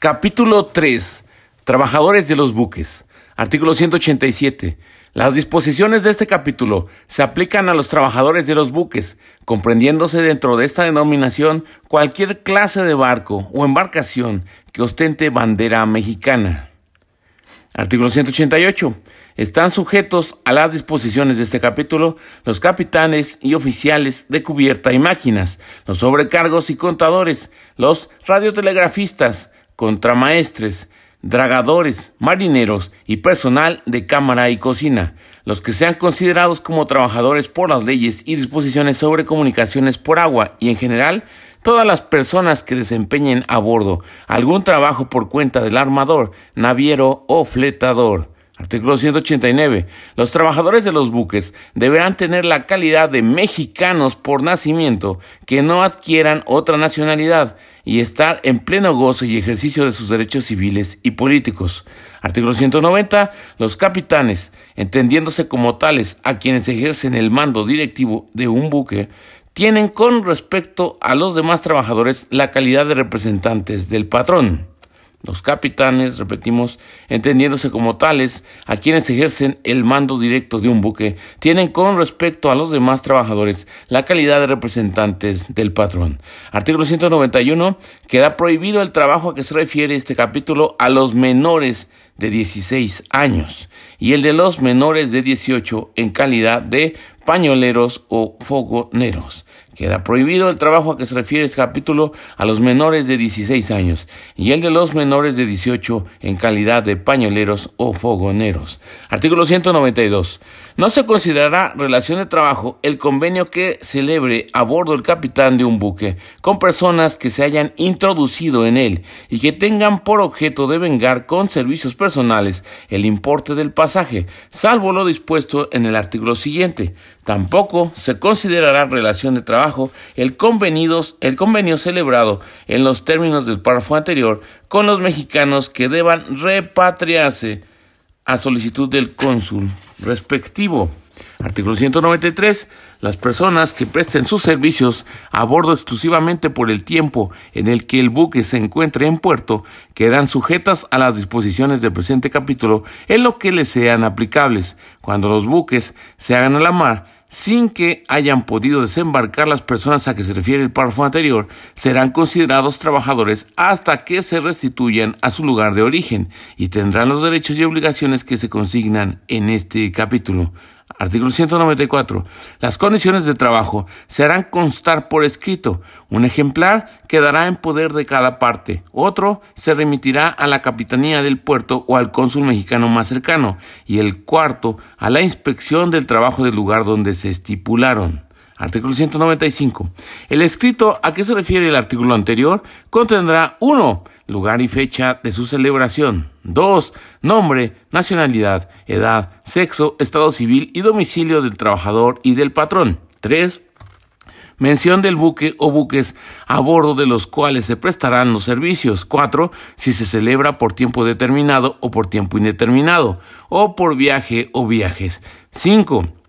Capítulo 3. Trabajadores de los buques. Artículo 187. Las disposiciones de este capítulo se aplican a los trabajadores de los buques, comprendiéndose dentro de esta denominación cualquier clase de barco o embarcación que ostente bandera mexicana. Artículo 188. Están sujetos a las disposiciones de este capítulo los capitanes y oficiales de cubierta y máquinas, los sobrecargos y contadores, los radiotelegrafistas, contramaestres, dragadores, marineros y personal de cámara y cocina, los que sean considerados como trabajadores por las leyes y disposiciones sobre comunicaciones por agua y en general todas las personas que desempeñen a bordo algún trabajo por cuenta del armador, naviero o fletador. Artículo 189. Los trabajadores de los buques deberán tener la calidad de mexicanos por nacimiento que no adquieran otra nacionalidad y estar en pleno gozo y ejercicio de sus derechos civiles y políticos. Artículo 190. Los capitanes, entendiéndose como tales a quienes ejercen el mando directivo de un buque, tienen con respecto a los demás trabajadores la calidad de representantes del patrón. Los capitanes, repetimos, entendiéndose como tales, a quienes ejercen el mando directo de un buque, tienen con respecto a los demás trabajadores la calidad de representantes del patrón. Artículo 191. Queda prohibido el trabajo a que se refiere este capítulo a los menores de 16 años y el de los menores de 18 en calidad de pañoleros o fogoneros. Queda prohibido el trabajo a que se refiere este capítulo a los menores de 16 años y el de los menores de 18 en calidad de pañoleros o fogoneros. Artículo 192. No se considerará relación de trabajo el convenio que celebre a bordo el capitán de un buque con personas que se hayan introducido en él y que tengan por objeto de vengar con servicios personales el importe del pasaje, salvo lo dispuesto en el artículo siguiente. Tampoco se considerará relación de trabajo el, el convenio celebrado en los términos del párrafo anterior con los mexicanos que deban repatriarse a solicitud del cónsul respectivo. Artículo 193. Las personas que presten sus servicios a bordo exclusivamente por el tiempo en el que el buque se encuentre en puerto quedan sujetas a las disposiciones del presente capítulo en lo que les sean aplicables. Cuando los buques se hagan a la mar, sin que hayan podido desembarcar las personas a que se refiere el párrafo anterior, serán considerados trabajadores hasta que se restituyan a su lugar de origen y tendrán los derechos y obligaciones que se consignan en este capítulo. Artículo 194. Las condiciones de trabajo se harán constar por escrito. Un ejemplar quedará en poder de cada parte. Otro se remitirá a la capitanía del puerto o al cónsul mexicano más cercano. Y el cuarto a la inspección del trabajo del lugar donde se estipularon. Artículo 195. El escrito a que se refiere el artículo anterior contendrá 1. Lugar y fecha de su celebración. 2. Nombre, nacionalidad, edad, sexo, estado civil y domicilio del trabajador y del patrón. 3. Mención del buque o buques a bordo de los cuales se prestarán los servicios. 4. Si se celebra por tiempo determinado o por tiempo indeterminado, o por viaje o viajes. 5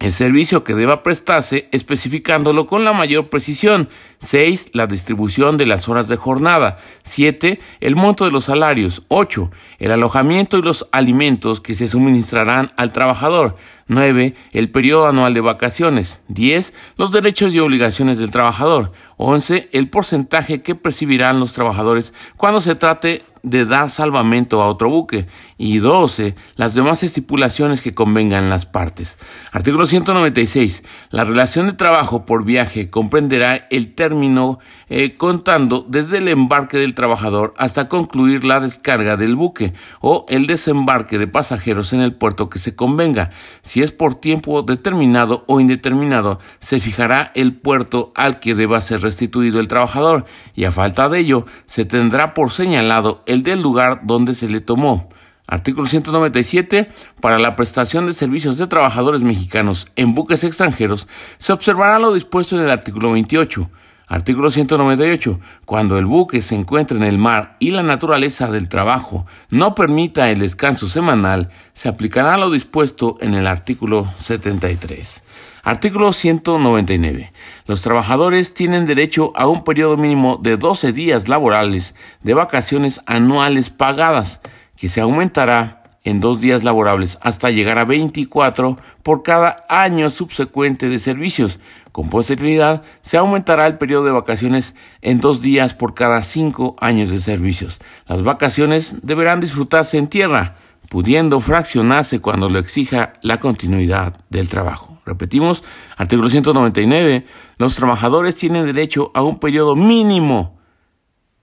el servicio que deba prestarse, especificándolo con la mayor precisión. 6. La distribución de las horas de jornada. 7. El monto de los salarios. 8. El alojamiento y los alimentos que se suministrarán al trabajador. 9. El periodo anual de vacaciones. 10. Los derechos y obligaciones del trabajador. 11. El porcentaje que percibirán los trabajadores cuando se trate de dar salvamento a otro buque y 12. Las demás estipulaciones que convengan las partes. Artículo 196. La relación de trabajo por viaje comprenderá el término eh, contando desde el embarque del trabajador hasta concluir la descarga del buque o el desembarque de pasajeros en el puerto que se convenga. Si es por tiempo determinado o indeterminado, se fijará el puerto al que deba ser restituido el trabajador y a falta de ello se tendrá por señalado el del lugar donde se le tomó. Artículo 197. Para la prestación de servicios de trabajadores mexicanos en buques extranjeros se observará lo dispuesto en el artículo 28. Artículo 198. Cuando el buque se encuentre en el mar y la naturaleza del trabajo no permita el descanso semanal, se aplicará lo dispuesto en el artículo 73. Artículo 199. Los trabajadores tienen derecho a un periodo mínimo de 12 días laborales de vacaciones anuales pagadas, que se aumentará en dos días laborables hasta llegar a 24 por cada año subsecuente de servicios. Con posterioridad se aumentará el periodo de vacaciones en dos días por cada cinco años de servicios. Las vacaciones deberán disfrutarse en tierra, pudiendo fraccionarse cuando lo exija la continuidad del trabajo. Repetimos, artículo 199, los trabajadores tienen derecho a un periodo mínimo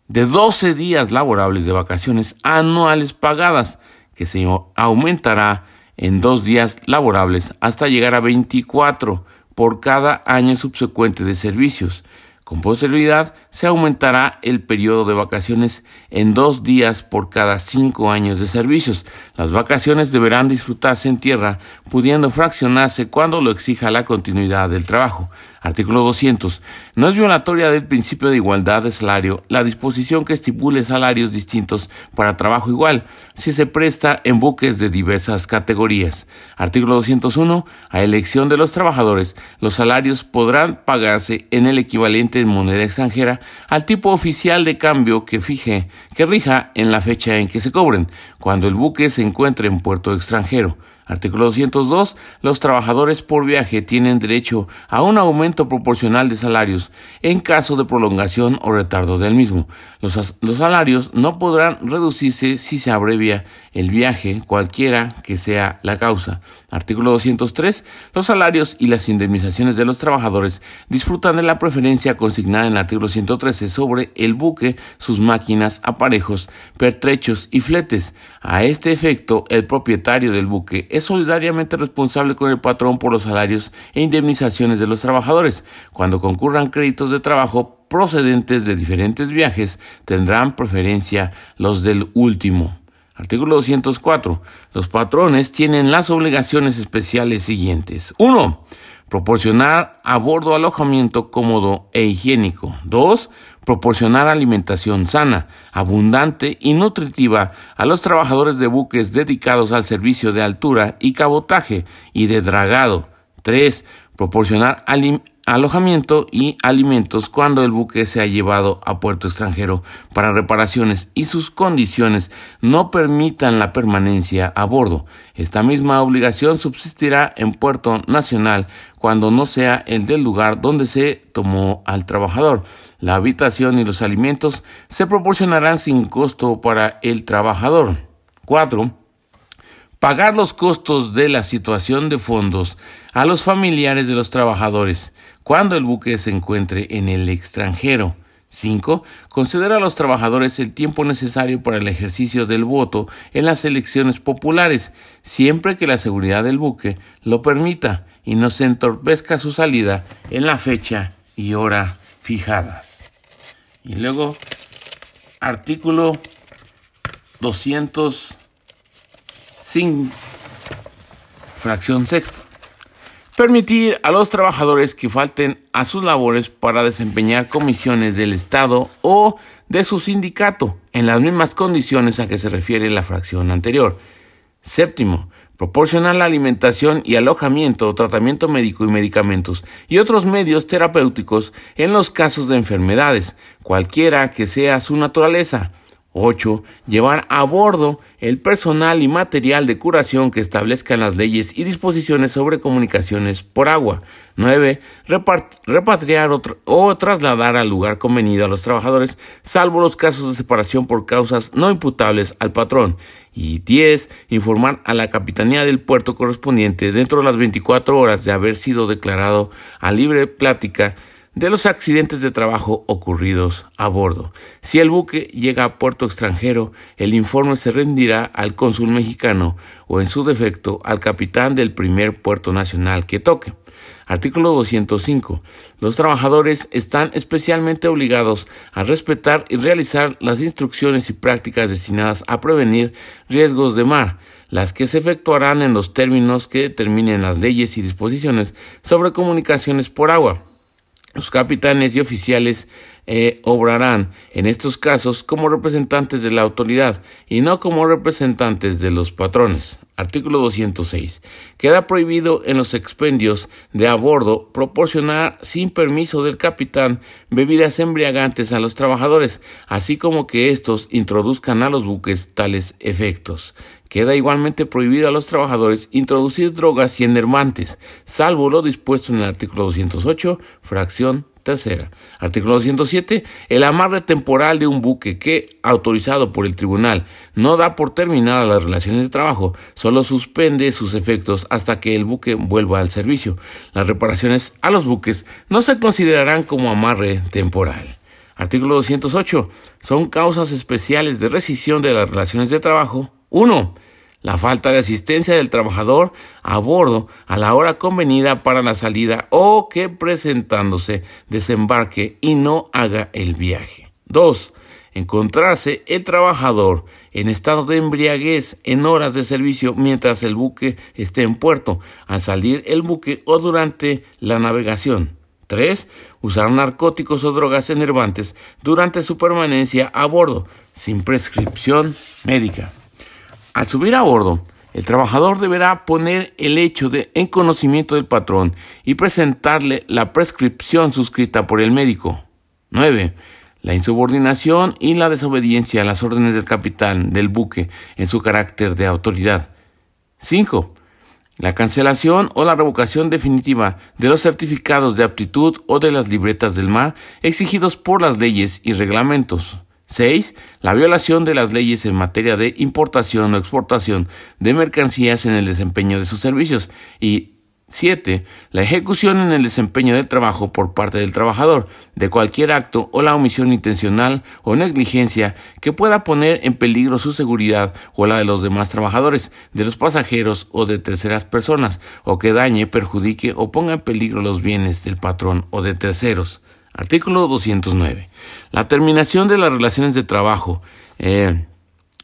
de 12 días laborables de vacaciones anuales pagadas que se aumentará en dos días laborables hasta llegar a 24 por cada año subsecuente de servicios. Con posterioridad se aumentará el periodo de vacaciones en dos días por cada cinco años de servicios. Las vacaciones deberán disfrutarse en tierra, pudiendo fraccionarse cuando lo exija la continuidad del trabajo. Artículo 200. No es violatoria del principio de igualdad de salario la disposición que estipule salarios distintos para trabajo igual si se presta en buques de diversas categorías. Artículo 201. A elección de los trabajadores, los salarios podrán pagarse en el equivalente en moneda extranjera al tipo oficial de cambio que fije, que rija en la fecha en que se cobren, cuando el buque se encuentre en puerto extranjero. Artículo 202. Los trabajadores por viaje tienen derecho a un aumento proporcional de salarios en caso de prolongación o retardo del mismo. Los, salarios no podrán reducirse si se abrevia el viaje, cualquiera que sea la causa. Artículo 203. Los salarios y las indemnizaciones de los trabajadores disfrutan de la preferencia consignada en el artículo 113 sobre el buque, sus máquinas, aparejos, pertrechos y fletes. A este efecto, el propietario del buque es solidariamente responsable con el patrón por los salarios e indemnizaciones de los trabajadores. Cuando concurran créditos de trabajo procedentes de diferentes viajes, tendrán preferencia los del último. Artículo 204. Los patrones tienen las obligaciones especiales siguientes. 1. Proporcionar a bordo alojamiento cómodo e higiénico. 2 proporcionar alimentación sana, abundante y nutritiva a los trabajadores de buques dedicados al servicio de altura y cabotaje y de dragado. 3. Proporcionar alojamiento y alimentos cuando el buque se ha llevado a puerto extranjero para reparaciones y sus condiciones no permitan la permanencia a bordo. Esta misma obligación subsistirá en puerto nacional cuando no sea el del lugar donde se tomó al trabajador. La habitación y los alimentos se proporcionarán sin costo para el trabajador. 4 pagar los costos de la situación de fondos a los familiares de los trabajadores cuando el buque se encuentre en el extranjero. 5. Conceder a los trabajadores el tiempo necesario para el ejercicio del voto en las elecciones populares, siempre que la seguridad del buque lo permita y no se entorpezca su salida en la fecha y hora fijadas. Y luego, artículo 200 sin fracción sexta. Permitir a los trabajadores que falten a sus labores para desempeñar comisiones del Estado o de su sindicato en las mismas condiciones a que se refiere la fracción anterior. Séptimo, proporcionar la alimentación y alojamiento, tratamiento médico y medicamentos y otros medios terapéuticos en los casos de enfermedades, cualquiera que sea su naturaleza, 8. Llevar a bordo el personal y material de curación que establezcan las leyes y disposiciones sobre comunicaciones por agua. 9. Repatriar o, trasladar al lugar convenido a los trabajadores, salvo los casos de separación por causas no imputables al patrón. Y 10. Informar a la capitanía del puerto correspondiente dentro de las 24 horas de haber sido declarado a libre plática de los accidentes de trabajo ocurridos a bordo. Si el buque llega a puerto extranjero, el informe se rendirá al cónsul mexicano o en su defecto al capitán del primer puerto nacional que toque. Artículo 205. Los trabajadores están especialmente obligados a respetar y realizar las instrucciones y prácticas destinadas a prevenir riesgos de mar, las que se efectuarán en los términos que determinen las leyes y disposiciones sobre comunicaciones por agua los capitanes y oficiales eh, obrarán en estos casos como representantes de la autoridad y no como representantes de los patrones. Artículo 206. Queda prohibido en los expendios de a bordo proporcionar sin permiso del capitán bebidas embriagantes a los trabajadores, así como que éstos introduzcan a los buques tales efectos. Queda igualmente prohibido a los trabajadores introducir drogas y enervantes, salvo lo dispuesto en el artículo 208, fracción Tercera. Artículo 207. El amarre temporal de un buque que, autorizado por el tribunal, no da por terminadas las relaciones de trabajo, solo suspende sus efectos hasta que el buque vuelva al servicio. Las reparaciones a los buques no se considerarán como amarre temporal. Artículo 208. Son causas especiales de rescisión de las relaciones de trabajo. 1 la falta de asistencia del trabajador a bordo a la hora convenida para la salida o que presentándose desembarque y no haga el viaje. 2. Encontrarse el trabajador en estado de embriaguez en horas de servicio mientras el buque esté en puerto, al salir el buque o durante la navegación. 3. Usar narcóticos o drogas enervantes durante su permanencia a bordo, sin prescripción médica. Al subir a bordo, el trabajador deberá poner el hecho de en conocimiento del patrón y presentarle la prescripción suscrita por el médico. 9. La insubordinación y la desobediencia a las órdenes del capitán del buque en su carácter de autoridad. 5. La cancelación o la revocación definitiva de los certificados de aptitud o de las libretas del mar exigidos por las leyes y reglamentos. 6. La violación de las leyes en materia de importación o exportación de mercancías en el desempeño de sus servicios. Y 7. La ejecución en el desempeño del trabajo por parte del trabajador de cualquier acto o la omisión intencional o negligencia que pueda poner en peligro su seguridad o la de los demás trabajadores, de los pasajeros o de terceras personas, o que dañe, perjudique o ponga en peligro los bienes del patrón o de terceros. Artículo 209. La terminación de las relaciones de trabajo eh,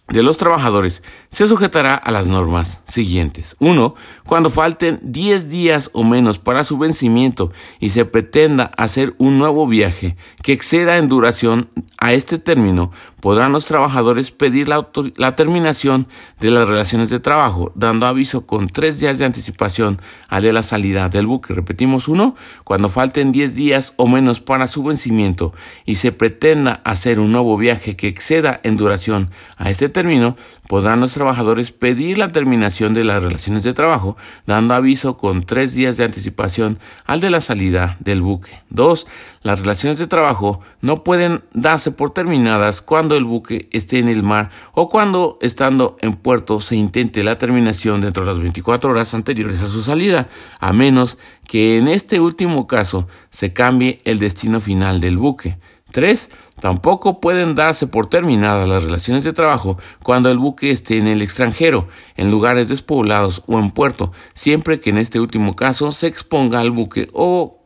de los trabajadores se sujetará a las normas siguientes. 1. Cuando falten 10 días o menos para su vencimiento y se pretenda hacer un nuevo viaje que exceda en duración a este término, podrán los trabajadores pedir la, terminación de las relaciones de trabajo, dando aviso con tres días de anticipación al de la salida del buque. Repetimos uno, cuando falten 10 días o menos para su vencimiento y se pretenda hacer un nuevo viaje que exceda en duración a este término, podrán los trabajadores pedir la terminación de las relaciones de trabajo, dando aviso con tres días de anticipación al de la salida del buque. 2. Las relaciones de trabajo no pueden darse por terminadas cuando el buque esté en el mar o cuando, estando en puerto, se intente la terminación dentro de las 24 horas anteriores a su salida, a menos que en este último caso se cambie el destino final del buque. 3. Tampoco pueden darse por terminadas las relaciones de trabajo cuando el buque esté en el extranjero, en lugares despoblados o en puerto, siempre que en este último caso se exponga al buque o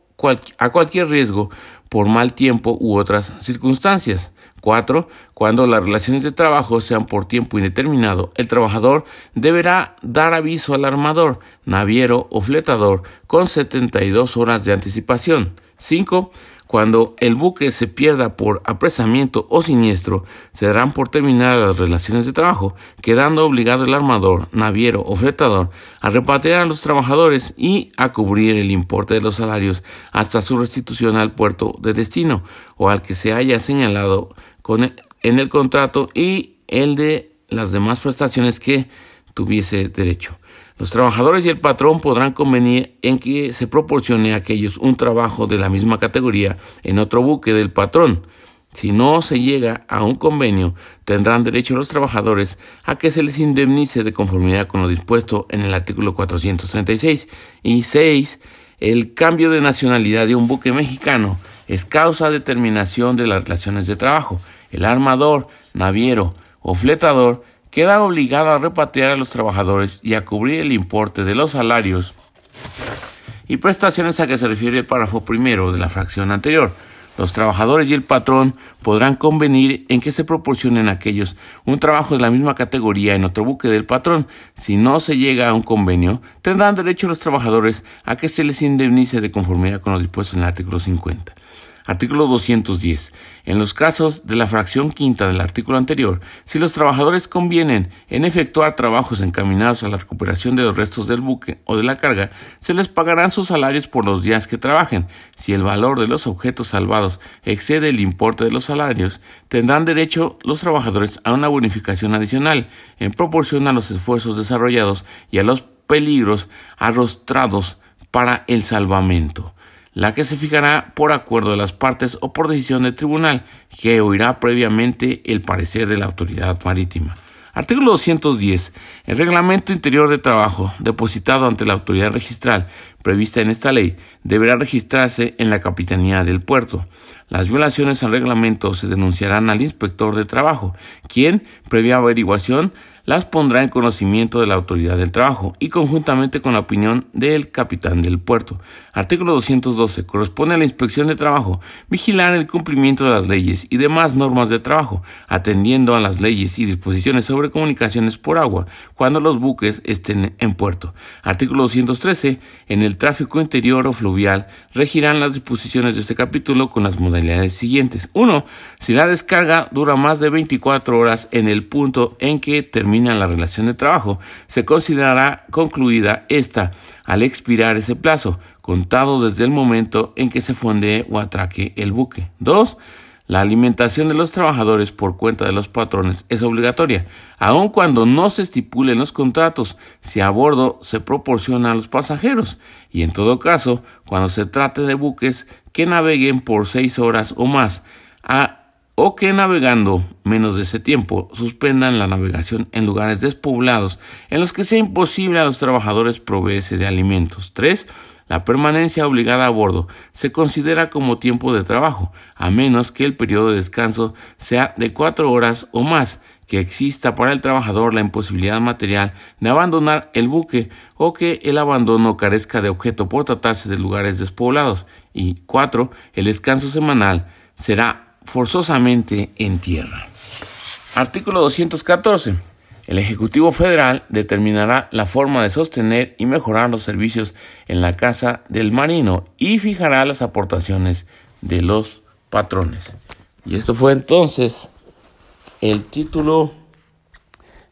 a cualquier riesgo por mal tiempo u otras circunstancias. 4. Cuando las relaciones de trabajo sean por tiempo indeterminado, el trabajador deberá dar aviso al armador, naviero o fletador con 72 horas de anticipación. 5. Cuando el buque se pierda por apresamiento o siniestro, se darán por terminadas las relaciones de trabajo, quedando obligado el armador, naviero o fletador a repatriar a los trabajadores y a cubrir el importe de los salarios hasta su restitución al puerto de destino o al que se haya señalado en el contrato y el de las demás prestaciones que tuviese derecho. Los trabajadores y el patrón podrán convenir en que se proporcione a aquellos un trabajo de la misma categoría en otro buque del patrón. Si no se llega a un convenio, tendrán derecho los trabajadores a que se les indemnice de conformidad con lo dispuesto en el artículo 436. Y 6. El cambio de nacionalidad de un buque mexicano es causa de terminación de las relaciones de trabajo. El armador, naviero o fletador queda obligado a repatriar a los trabajadores y a cubrir el importe de los salarios y prestaciones a que se refiere el párrafo primero de la fracción anterior. Los trabajadores y el patrón podrán convenir en que se proporcionen a aquellos un trabajo de la misma categoría en otro buque del patrón. Si no se llega a un convenio, tendrán derecho los trabajadores a que se les indemnice de conformidad con lo dispuesto en el artículo 50. Artículo 210. En los casos de la fracción quinta del artículo anterior, si los trabajadores convienen en efectuar trabajos encaminados a la recuperación de los restos del buque o de la carga, se les pagarán sus salarios por los días que trabajen. Si el valor de los objetos salvados excede el importe de los salarios, tendrán derecho los trabajadores a una bonificación adicional en proporción a los esfuerzos desarrollados y a los peligros arrostrados para el salvamento la que se fijará por acuerdo de las partes o por decisión del tribunal, que oirá previamente el parecer de la autoridad marítima. Artículo 210. El reglamento interior de trabajo depositado ante la autoridad registral prevista en esta ley deberá registrarse en la Capitanía del Puerto. Las violaciones al reglamento se denunciarán al inspector de trabajo, quien, previa averiguación, las pondrá en conocimiento de la autoridad del trabajo y conjuntamente con la opinión del capitán del puerto. Artículo 212. Corresponde a la inspección de trabajo vigilar el cumplimiento de las leyes y demás normas de trabajo, atendiendo a las leyes y disposiciones sobre comunicaciones por agua cuando los buques estén en puerto. Artículo 213. En el tráfico interior o fluvial regirán las disposiciones de este capítulo con las modalidades siguientes. 1. Si la descarga dura más de 24 horas en el punto en que termina la relación de trabajo, se considerará concluida esta al expirar ese plazo, contado desde el momento en que se fondee o atraque el buque. 2. La alimentación de los trabajadores por cuenta de los patrones es obligatoria, aun cuando no se estipulen los contratos, si a bordo se proporciona a los pasajeros, y en todo caso, cuando se trate de buques que naveguen por seis horas o más, a o que navegando menos de ese tiempo suspendan la navegación en lugares despoblados en los que sea imposible a los trabajadores proveerse de alimentos. 3. La permanencia obligada a bordo se considera como tiempo de trabajo, a menos que el periodo de descanso sea de cuatro horas o más, que exista para el trabajador la imposibilidad material de abandonar el buque o que el abandono carezca de objeto por tratarse de lugares despoblados. Y 4. El descanso semanal será forzosamente en tierra. Artículo 214. El Ejecutivo Federal determinará la forma de sostener y mejorar los servicios en la casa del marino y fijará las aportaciones de los patrones. Y esto fue entonces el título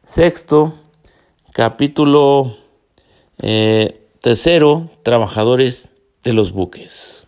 sexto, capítulo eh, tercero, trabajadores de los buques.